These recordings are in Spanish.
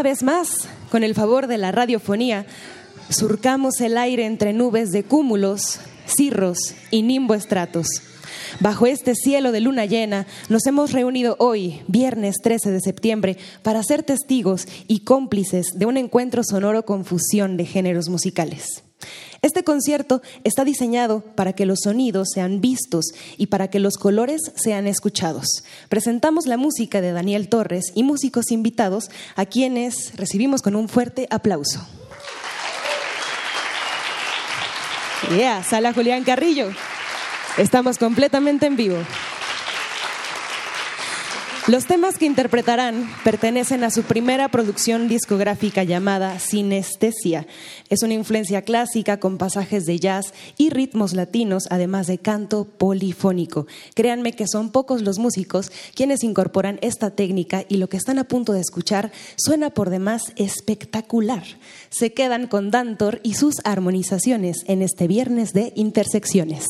Una vez más, con el favor de la radiofonía, surcamos el aire entre nubes de cúmulos, cirros y nimboestratos. Bajo este cielo de luna llena, nos hemos reunido hoy, viernes 13 de septiembre, para ser testigos y cómplices de un encuentro sonoro con fusión de géneros musicales. Este concierto está diseñado para que los sonidos sean vistos y para que los colores sean escuchados. Presentamos la música de Daniel Torres y músicos invitados a quienes recibimos con un fuerte aplauso. Yeah, sala Julián Carrillo. Estamos completamente en vivo. Los temas que interpretarán pertenecen a su primera producción discográfica llamada Sinestesia. Es una influencia clásica con pasajes de jazz y ritmos latinos, además de canto polifónico. Créanme que son pocos los músicos quienes incorporan esta técnica y lo que están a punto de escuchar suena por demás espectacular. Se quedan con Dantor y sus armonizaciones en este viernes de Intersecciones.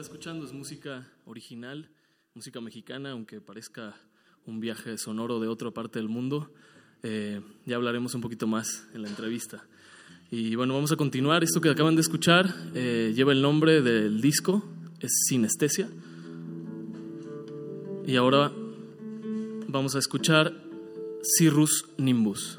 escuchando es música original, música mexicana, aunque parezca un viaje sonoro de otra parte del mundo. Eh, ya hablaremos un poquito más en la entrevista. Y bueno, vamos a continuar. Esto que acaban de escuchar eh, lleva el nombre del disco, es Sinestesia. Y ahora vamos a escuchar Cirrus Nimbus.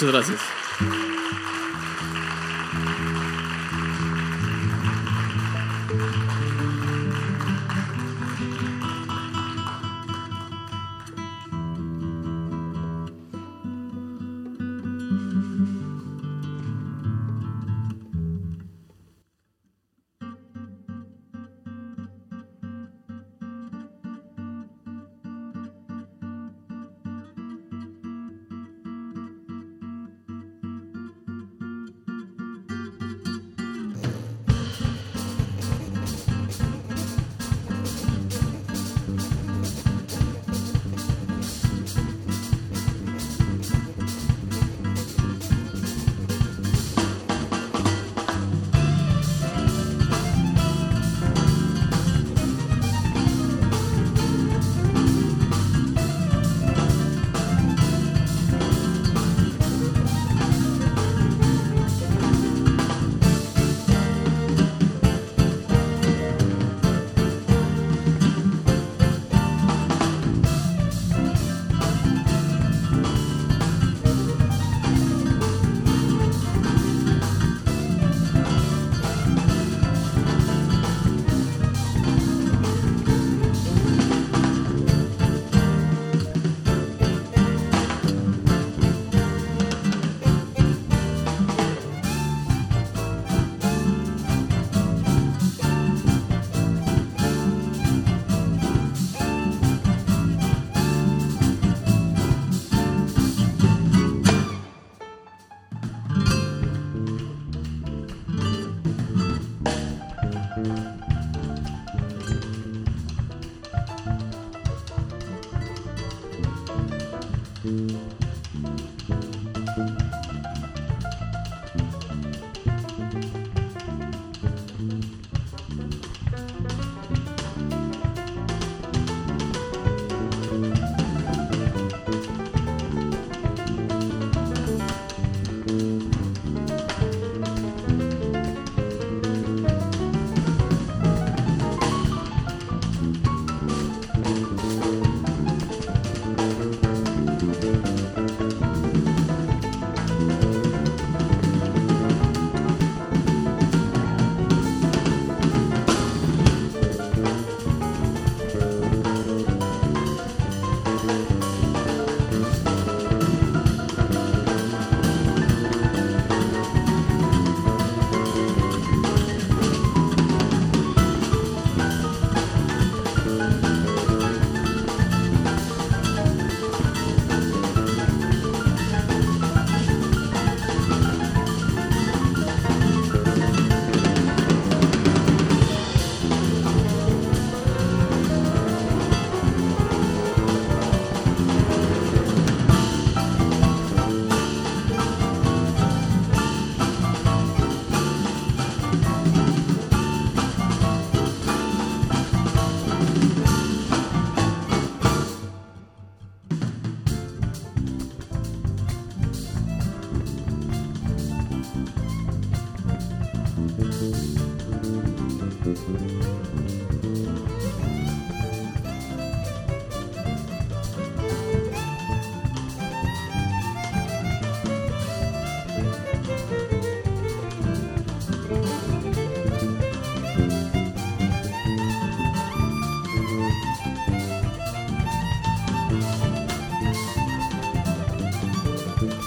Muchas gracias.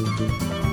Música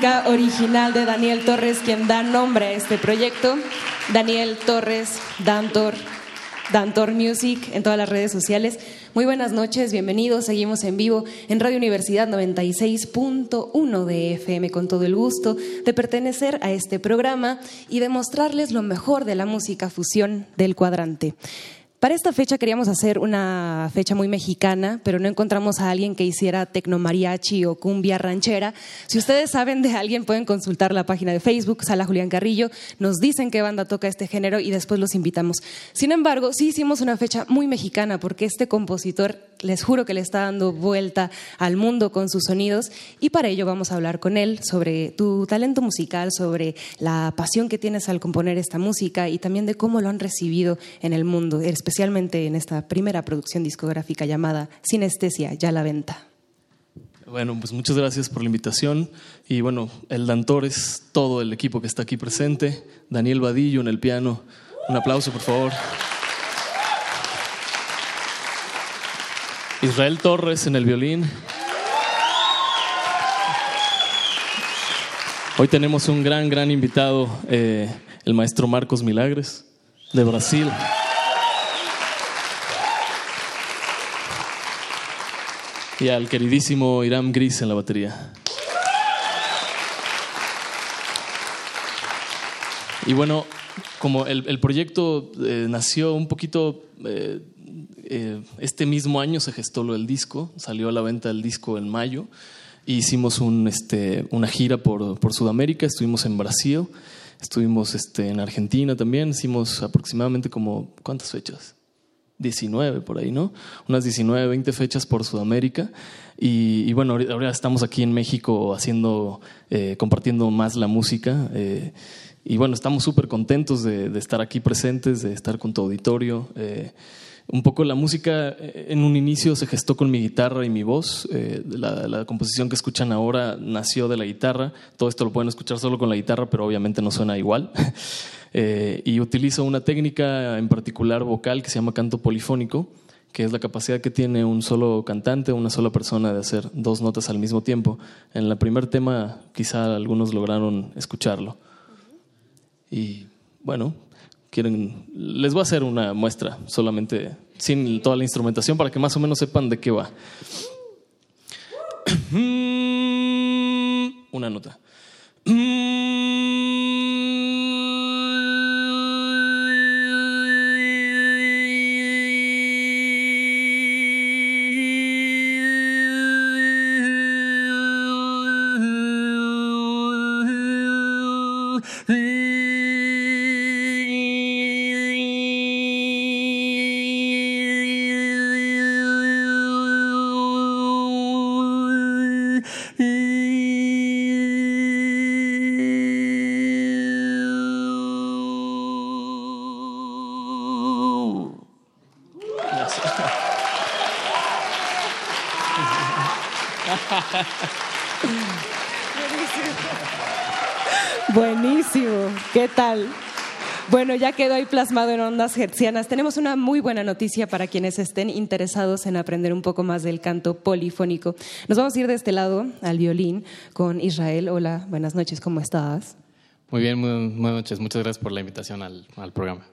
Original de Daniel Torres, quien da nombre a este proyecto. Daniel Torres, Dantor, Dantor Music en todas las redes sociales. Muy buenas noches, bienvenidos. Seguimos en vivo en Radio Universidad 96.1 de FM con todo el gusto de pertenecer a este programa y de mostrarles lo mejor de la música fusión del cuadrante. Para esta fecha queríamos hacer una fecha muy mexicana, pero no encontramos a alguien que hiciera tecnomariachi o cumbia ranchera. Si ustedes saben de alguien, pueden consultar la página de Facebook, Sala Julián Carrillo. Nos dicen qué banda toca este género y después los invitamos. Sin embargo, sí hicimos una fecha muy mexicana porque este compositor, les juro que le está dando vuelta al mundo con sus sonidos y para ello vamos a hablar con él sobre tu talento musical, sobre la pasión que tienes al componer esta música y también de cómo lo han recibido en el mundo especialmente en esta primera producción discográfica llamada Sinestesia, ya la venta. Bueno, pues muchas gracias por la invitación. Y bueno, el Dantor es todo el equipo que está aquí presente. Daniel Vadillo en el piano. Un aplauso, por favor. Israel Torres en el violín. Hoy tenemos un gran, gran invitado, eh, el maestro Marcos Milagres, de Brasil. y al queridísimo Iram Gris en la batería. Y bueno, como el, proyecto eh, nació un poquito, eh, eh, este mismo año se gestó lo del disco, salió a la venta el disco en mayo, e hicimos un, este, una gira por, por, Sudamérica, estuvimos en Brasil, estuvimos este, en Argentina también, hicimos aproximadamente como, ¿cuántas fechas? 19 por ahí, ¿no? Unas 19, 20 fechas por Sudamérica. Y, bueno, ahora estamos aquí en México haciendo, eh, compartiendo más la música. Eh, y bueno, estamos súper contentos de, estar aquí presentes, de estar con tu auditorio. Eh, un poco la música en un inicio se gestó con mi guitarra y mi voz. La, la, composición que escuchan ahora nació de la guitarra. Todo esto lo pueden escuchar solo con la guitarra, pero obviamente no suena igual. Eh, y utilizo una técnica en particular vocal que se llama canto polifónico, que es la capacidad que tiene un solo cantante, una sola persona de hacer dos notas al mismo tiempo. En el primer tema quizá algunos lograron escucharlo. Y bueno, quieren, les voy a hacer una muestra solamente sin toda la instrumentación para que más o menos sepan de qué va. Una nota. Bueno, ya quedó ahí plasmado en ondas hertzianas. Tenemos una muy buena noticia para quienes estén interesados en aprender un poco más del canto polifónico. Nos vamos a ir de este lado al violín con Israel. Hola, buenas noches, ¿cómo estás? Muy bien, muy, buenas noches. Muchas gracias por la invitación al, al programa.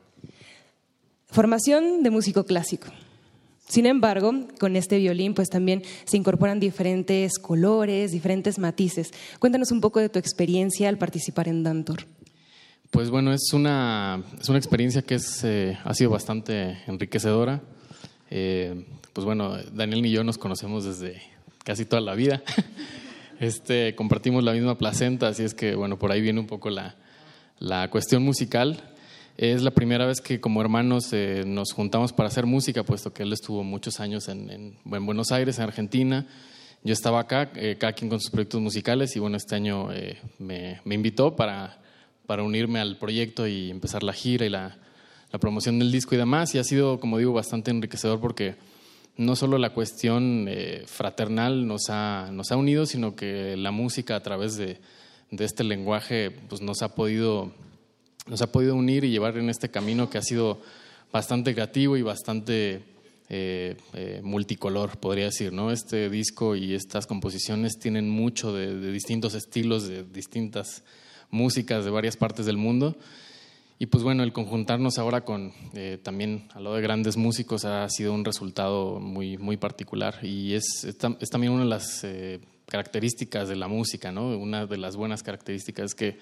Formación de músico clásico. Sin embargo, con este violín pues también se incorporan diferentes colores, diferentes matices. Cuéntanos un poco de tu experiencia al participar en Dantor. Pues bueno, es una, es una experiencia que es, eh, ha sido bastante enriquecedora. Eh, pues bueno, Daniel y yo nos conocemos desde casi toda la vida. Este, compartimos la misma placenta, así es que bueno, por ahí viene un poco la, la cuestión musical. Es la primera vez que como hermanos eh, nos juntamos para hacer música, puesto que él estuvo muchos años en, en, en Buenos Aires, en Argentina. Yo estaba acá, eh, cada quien con sus proyectos musicales, y bueno, este año eh, me, me, invitó para, para unirme al proyecto y empezar la gira y la, promoción del disco y demás. Y ha sido, como digo, bastante enriquecedor porque no solo la cuestión eh, fraternal nos ha, nos ha unido, sino que la música a través de, de este lenguaje pues, nos ha podido nos ha podido unir y llevar en este camino que ha sido bastante creativo y bastante eh, eh, multicolor, podría decir. ¿no? Este disco y estas composiciones tienen mucho de, distintos estilos, de distintas músicas de varias partes del mundo. Y pues bueno, el conjuntarnos ahora con eh, también a lo de grandes músicos ha sido un resultado muy, muy particular y es, es, también una de las eh, características de la música, ¿no? Una de las buenas características que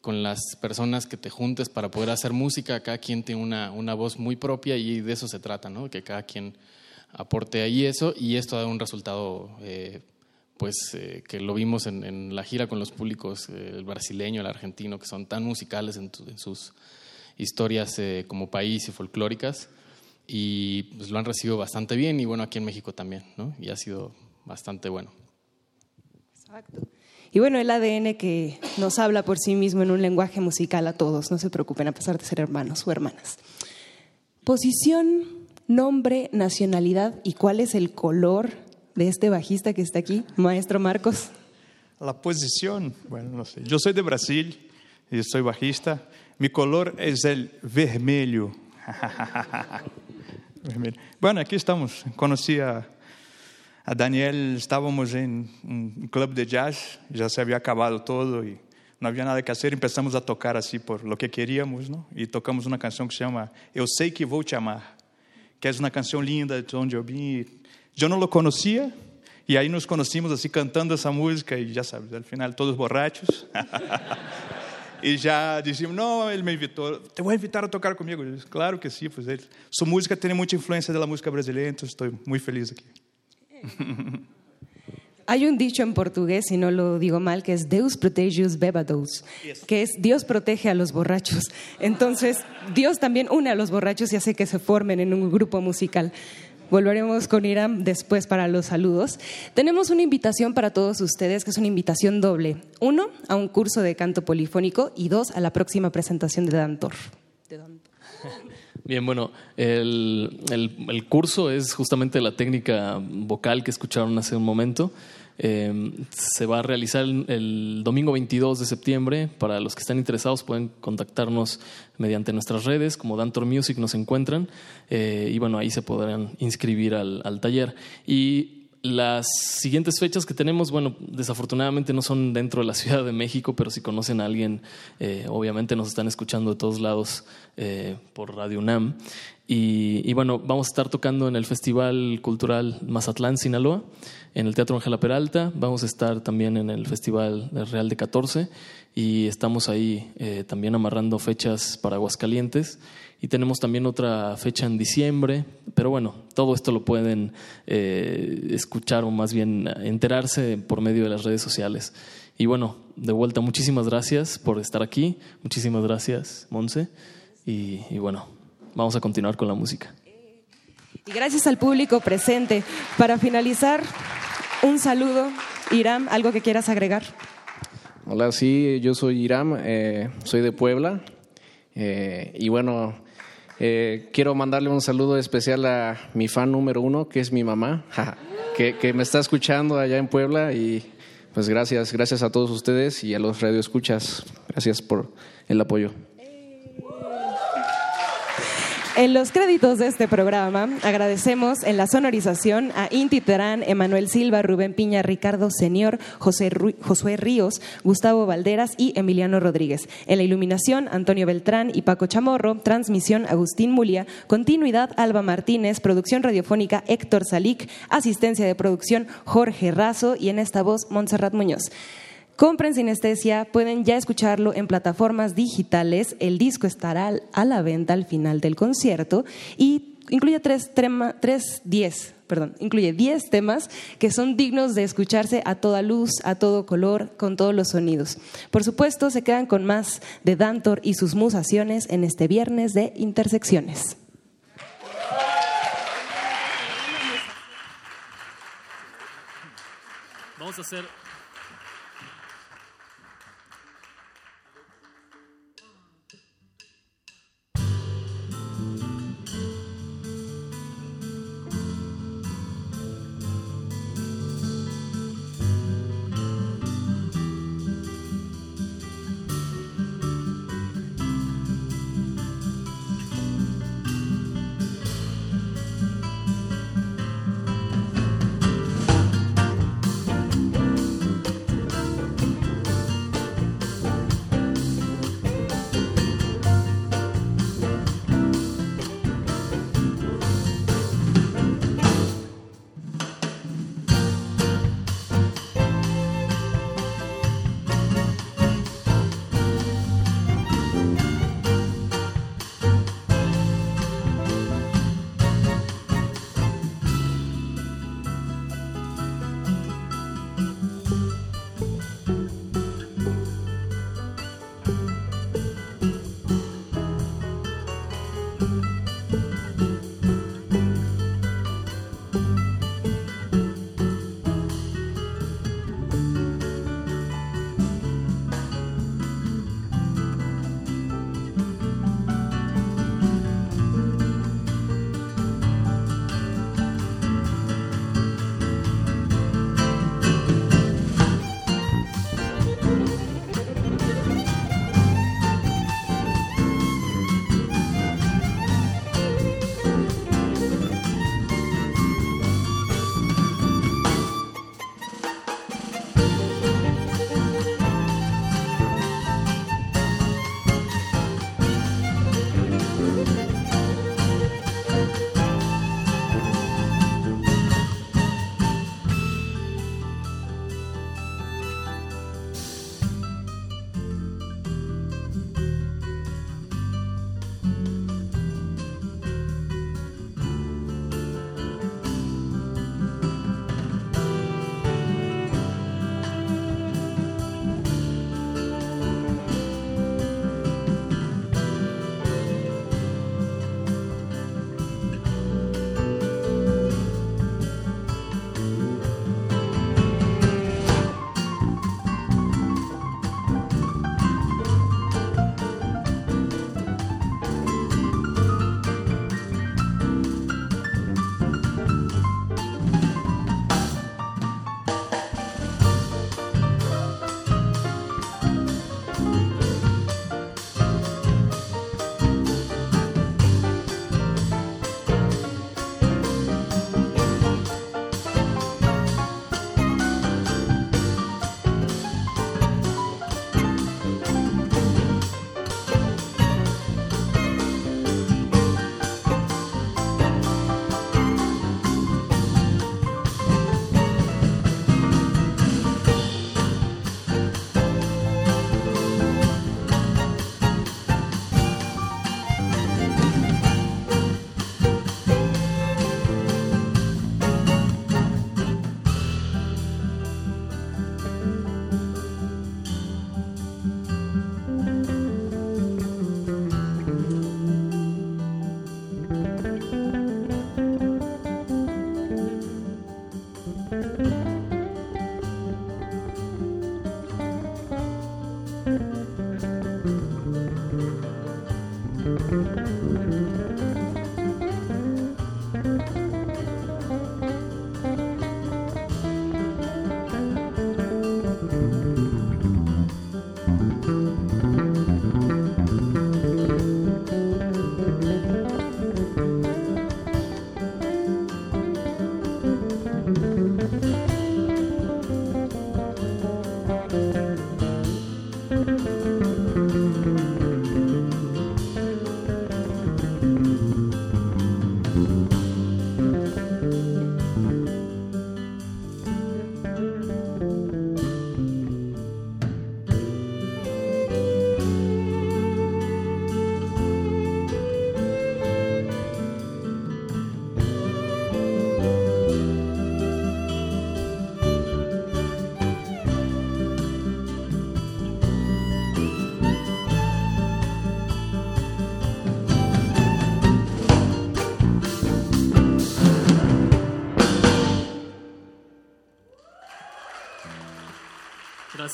con las personas que te juntes para poder hacer música, cada quien tiene una, una voz muy propia y de eso se trata, ¿no? que cada quien aporte ahí eso y esto da un resultado eh, pues eh, que lo vimos en, la gira con los públicos, eh, el brasileño, el argentino, que son tan musicales en sus historias eh, como país y folclóricas y pues lo han recibido bastante bien y bueno, aquí en México también, ¿no? Y ha sido bastante bueno. Exacto. Y bueno, el ADN que nos habla por sí mismo en un lenguaje musical a todos, no se preocupen a pesar de ser hermanos o hermanas. Posición, nombre, nacionalidad y cuál es el color de este bajista que está aquí, maestro Marcos. La posición, bueno, no sé. Yo soy de Brasil y soy bajista. Mi color es el vermelho. Bueno, aquí estamos. Conocí a a Daniel estávamos em um clube de jazz, já se havia acabado todo e não havia nada que fazer, começamos a tocar assim por lo que queríamos, não? E tocamos uma canção que se chama Eu sei que vou te amar, que é uma canção linda de onde eu Eu não lo conhecia e aí nos conhecimos assim cantando essa música e já sabes, no final todos borrachos. e já dizíamos, não, ele me invitou, te vou invitar a tocar disse, claro que sim, pois ele. Sua música tem muita influência da música brasileira, então estou muito feliz aqui. Hay un dicho en portugués, si no lo digo mal, que es Deus protege os bebados, que es Dios protege a los borrachos. Entonces, Dios también une a los borrachos y hace que se formen en un grupo musical. Volveremos con Iram después para los saludos. Tenemos una invitación para todos ustedes, que es una invitación doble. Uno, a un curso de canto polifónico y dos, a la próxima presentación de Dantor. Bien, bueno, el, el, curso es justamente la técnica vocal que escucharon hace un momento. Eh, se va a realizar el, el, domingo 22 de septiembre. Para los que están interesados pueden contactarnos mediante nuestras redes, como Dantor Music nos encuentran, eh, y bueno, ahí se podrán inscribir al, al taller. Y las siguientes fechas que tenemos, bueno, desafortunadamente no son dentro de la Ciudad de México, pero si conocen a alguien, eh, obviamente nos están escuchando de todos lados eh, por Radio UNAM. Y, bueno, vamos a estar tocando en el Festival Cultural Mazatlán, Sinaloa, en el Teatro Ángela Peralta, vamos a estar también en el Festival Real de 14 y estamos ahí eh, también amarrando fechas para Aguascalientes y tenemos también otra fecha en diciembre, pero bueno, todo esto lo pueden eh, escuchar o más bien enterarse por medio de las redes sociales. Y bueno, de vuelta, muchísimas gracias por estar aquí, muchísimas gracias, Monse, y, y bueno, vamos a continuar con la música. Y gracias al público presente. Para finalizar, un saludo. Iram, ¿algo que quieras agregar? Hola, sí, yo soy Iram, eh, soy de Puebla. Eh, y bueno, eh, quiero mandarle un saludo especial a mi fan número uno, que es mi mamá, que, que, me está escuchando allá en Puebla. Y pues gracias, gracias a todos ustedes y a los radioescuchas. Gracias por el apoyo. En los créditos de este programa agradecemos en la sonorización a Inti Terán, Emanuel Silva, Rubén Piña, Ricardo Señor, José Ríos, Gustavo Valderas y Emiliano Rodríguez. En la iluminación, Antonio Beltrán y Paco Chamorro. Transmisión, Agustín Mulia. Continuidad, Alba Martínez. Producción radiofónica, Héctor Salic. Asistencia de producción, Jorge Razo. Y en esta voz, Montserrat Muñoz. Compren Sinestesia, pueden ya escucharlo en plataformas digitales. El disco estará a la venta al final del concierto y incluye tres, tres diez, perdón, incluye diez temas que son dignos de escucharse a toda luz, a todo color, con todos los sonidos. Por supuesto, se quedan con más de Dantor y sus musaciones en este viernes de Intersecciones. Vamos a hacer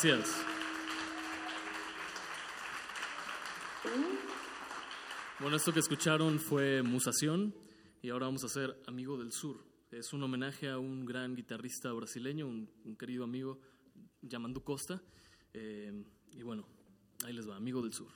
Gracias. Bueno, esto que escucharon fue Musación y ahora vamos a hacer Amigo del Sur. Es un homenaje a un gran guitarrista brasileño, un, querido amigo, Yamandu Costa. Eh, y bueno, ahí les va, Amigo del Sur.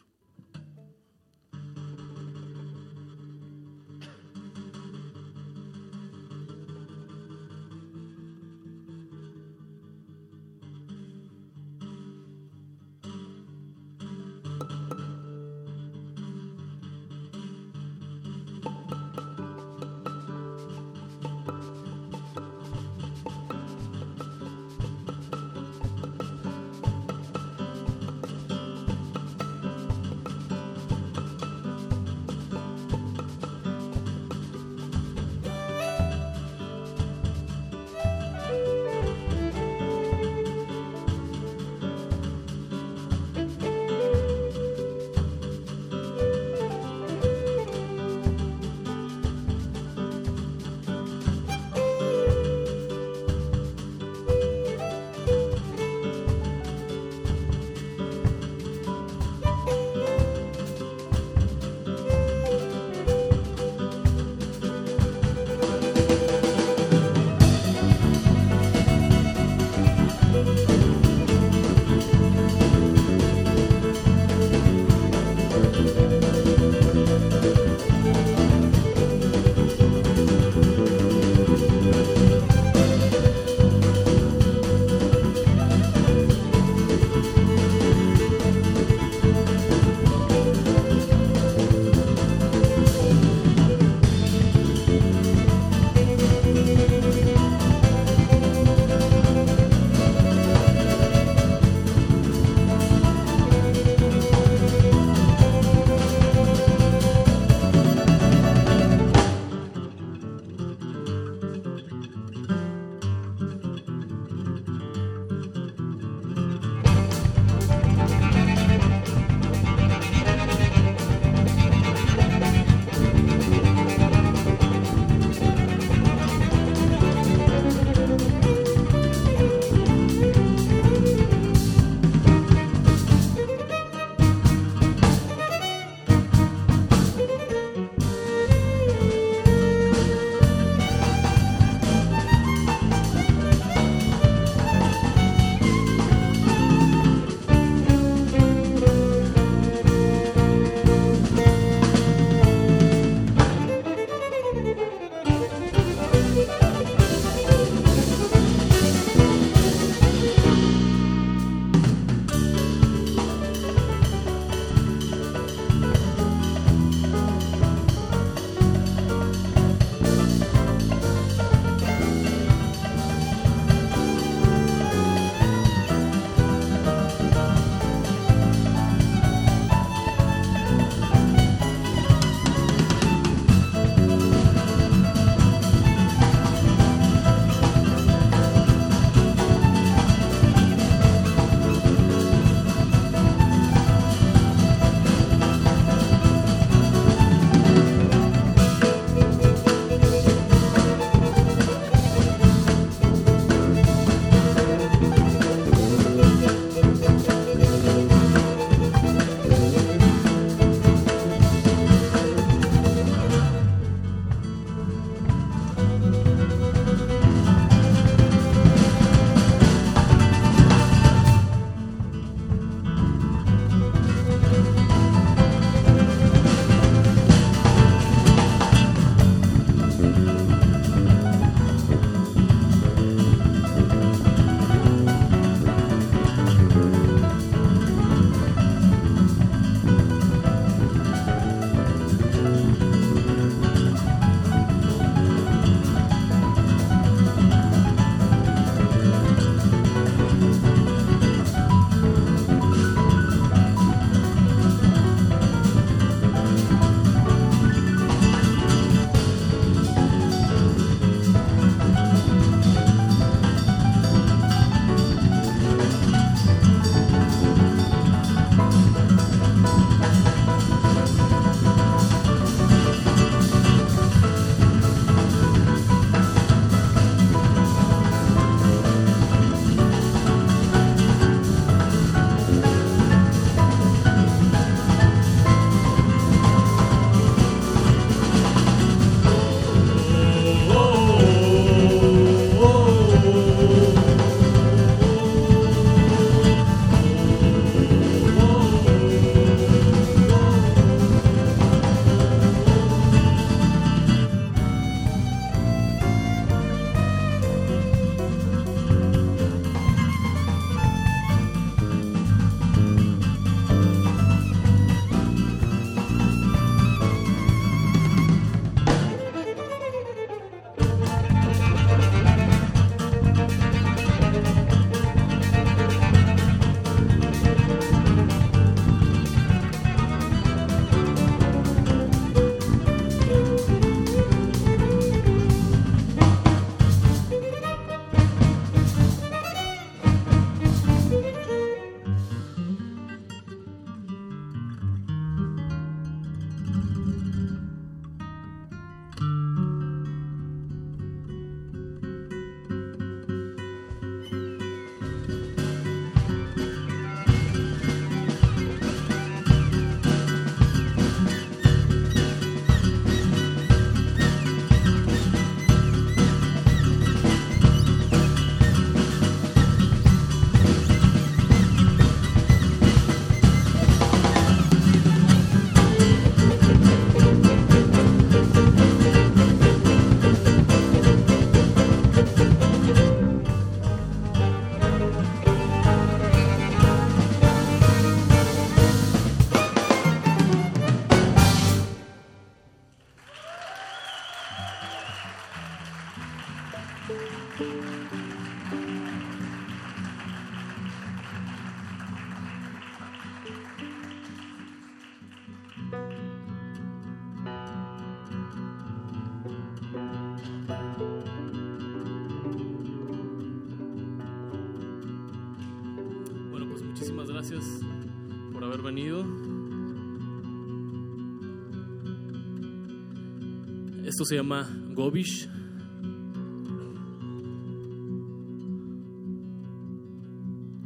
Se llama Gobish.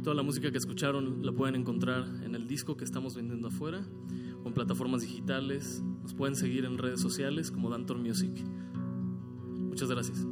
Toda la música que escucharon la pueden encontrar en el disco que estamos vendiendo afuera o en plataformas digitales. Nos pueden seguir en redes sociales como Dantor Music. Muchas gracias.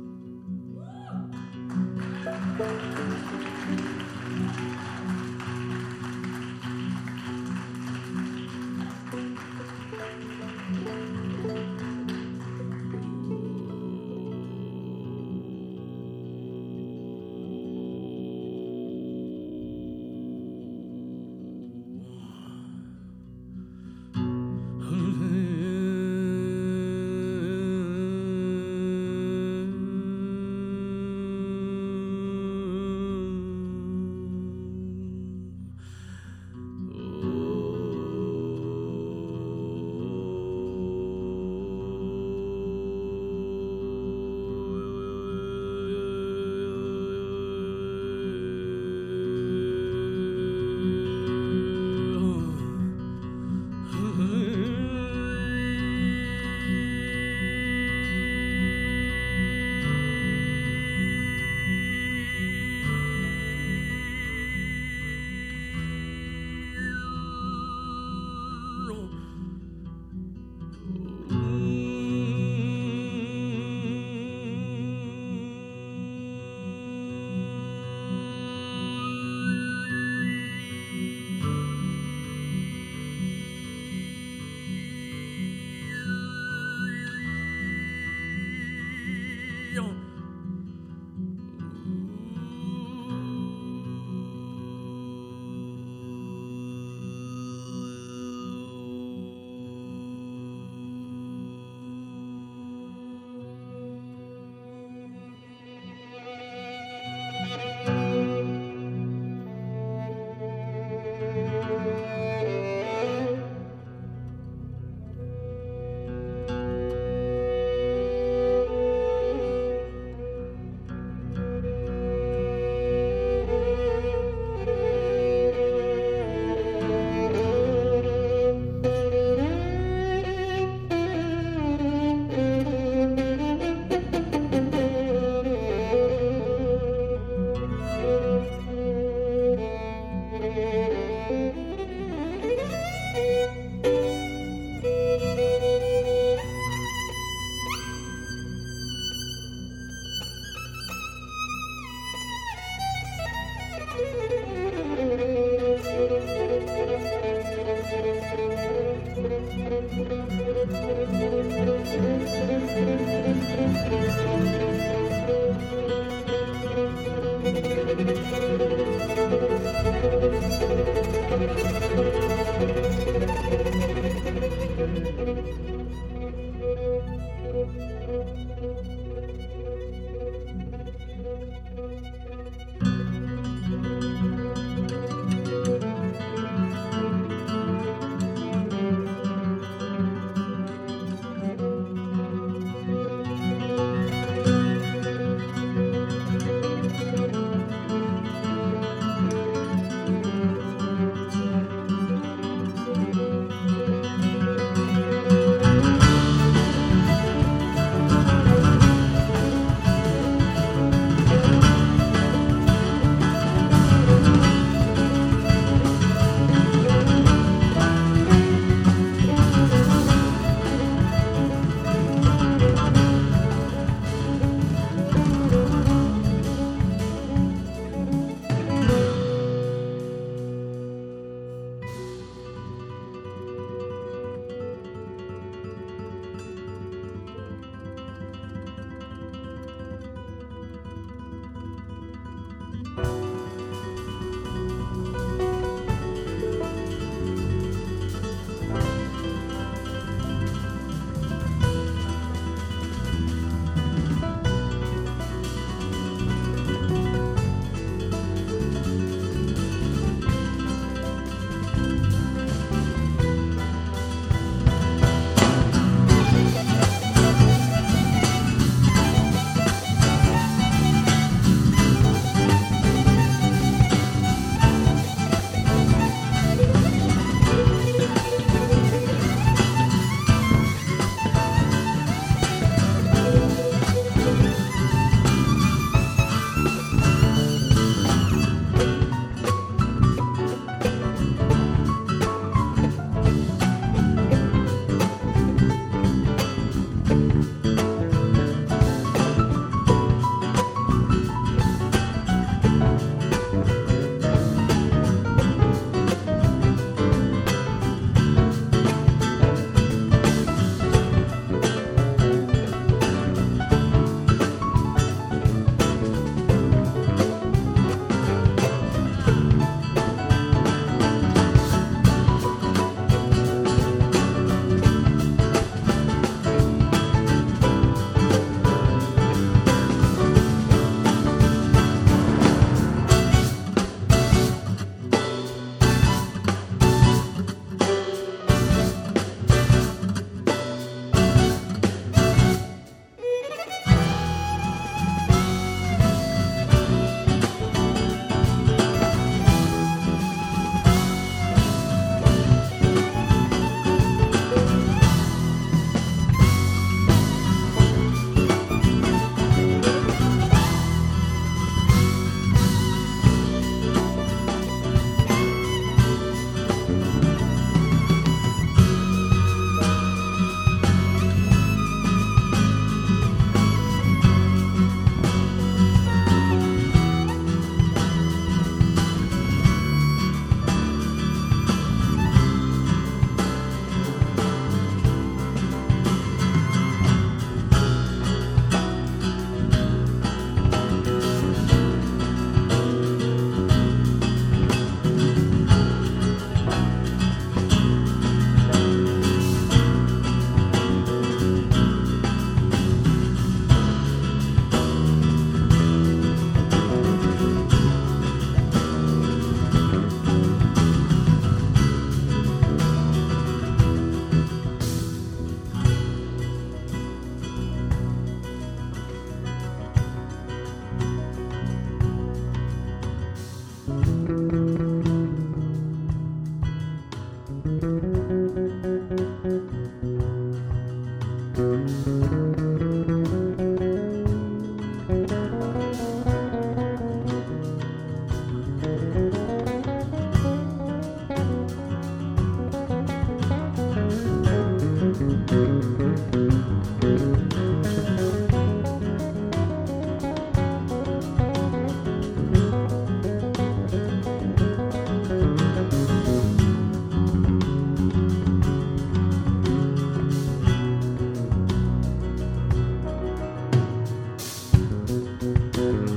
Bye.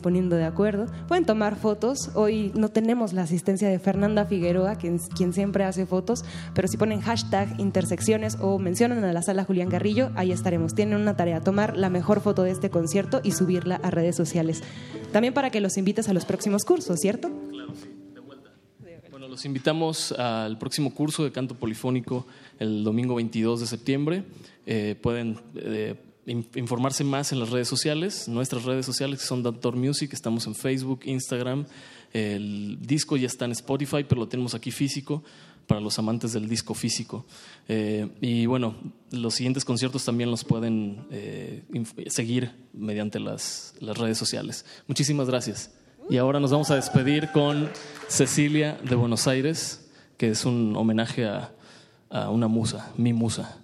Poniendo de acuerdo. Pueden tomar fotos. Hoy no tenemos la asistencia de Fernanda Figueroa, quien, quien siempre hace fotos, pero si ponen hashtag intersecciones o mencionan a la sala Julián Garrillo, ahí estaremos. Tienen una tarea, tomar la mejor foto de este concierto y subirla a redes sociales. También para que los invites a los próximos cursos, ¿cierto? Claro, sí, de vuelta. Bueno, los invitamos al próximo curso de canto polifónico el domingo 22 de septiembre. Eh, pueden eh, informarse más en las redes sociales, nuestras redes sociales son Doctor Music, estamos en Facebook, Instagram. El disco ya está en Spotify, pero lo tenemos aquí físico para los amantes del disco físico. Eh, y bueno, los siguientes conciertos también los pueden eh, seguir mediante las, las redes sociales. Muchísimas gracias. Y ahora nos vamos a despedir con Cecilia de Buenos Aires, que es un homenaje a, a una musa, mi musa.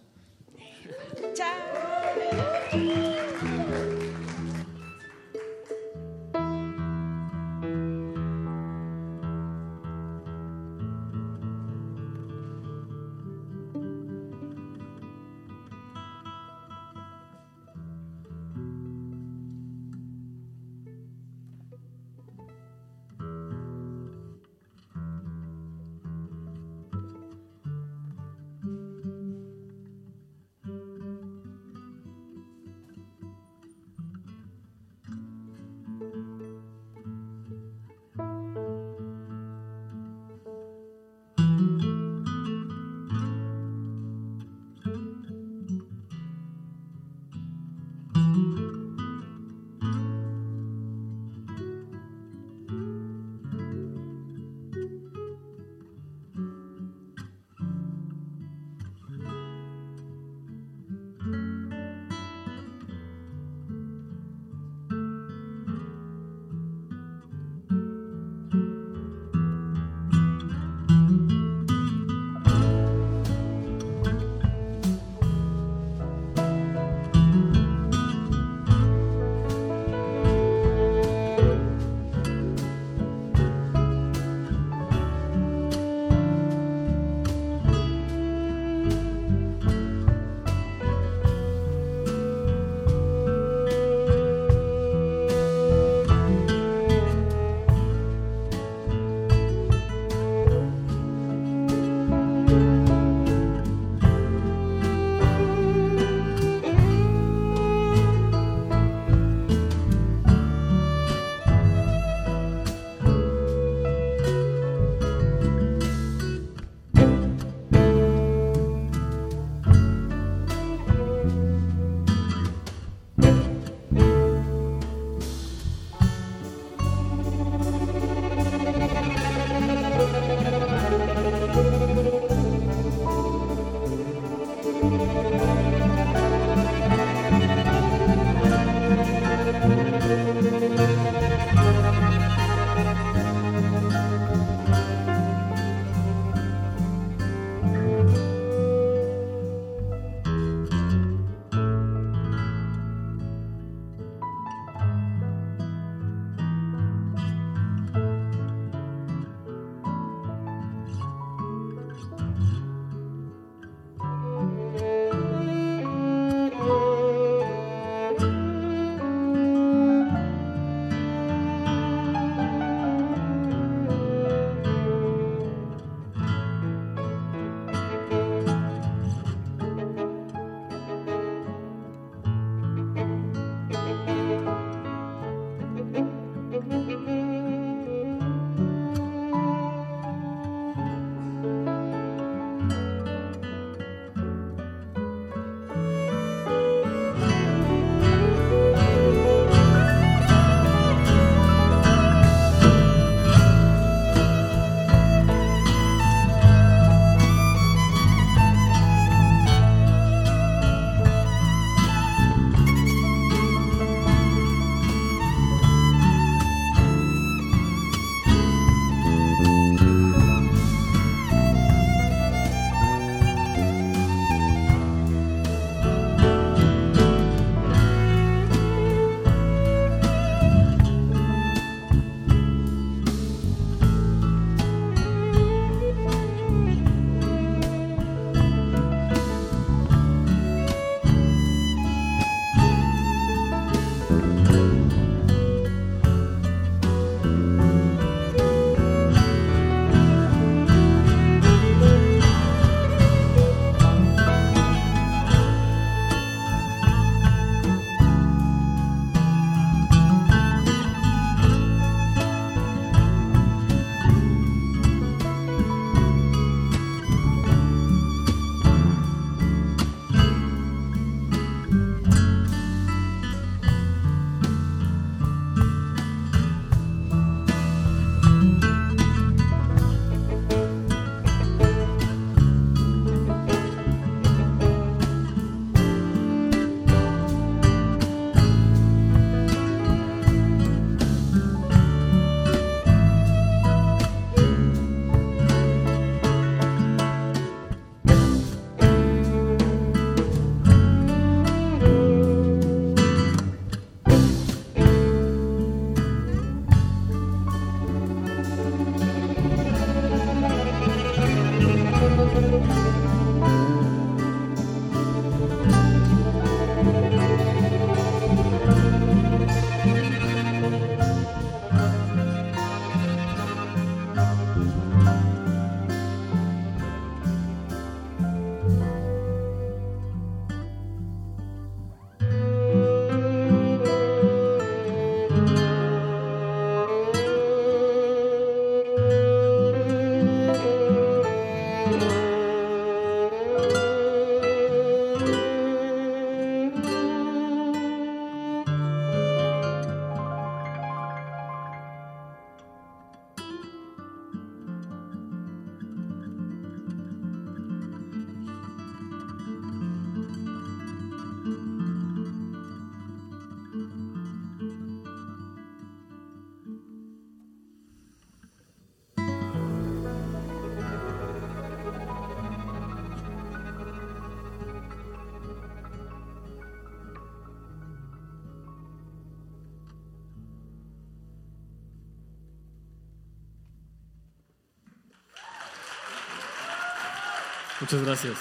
Muchas gracias.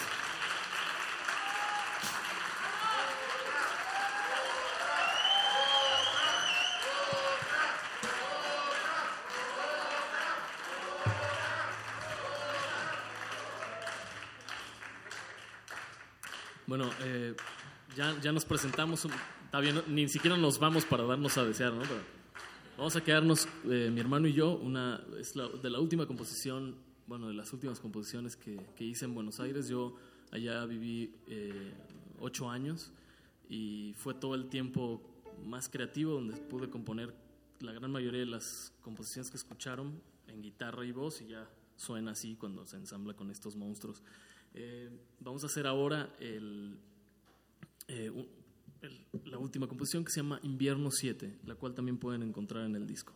Bueno, eh, ya, ya nos presentamos, está bien, ni siquiera nos vamos para darnos a desear, ¿no? Pero vamos a quedarnos, eh, mi hermano y yo, una, es la, de la última composición, bueno, de las últimas composiciones que, que hice en Buenos Aires. Yo allá viví eh, ocho años y fue todo el tiempo más creativo donde pude componer la gran mayoría de las composiciones que escucharon en guitarra y voz y ya suena así cuando se ensambla con estos monstruos. Eh, vamos a hacer ahora el, eh, la última composición que se llama Invierno 7, la cual también pueden encontrar en el disco.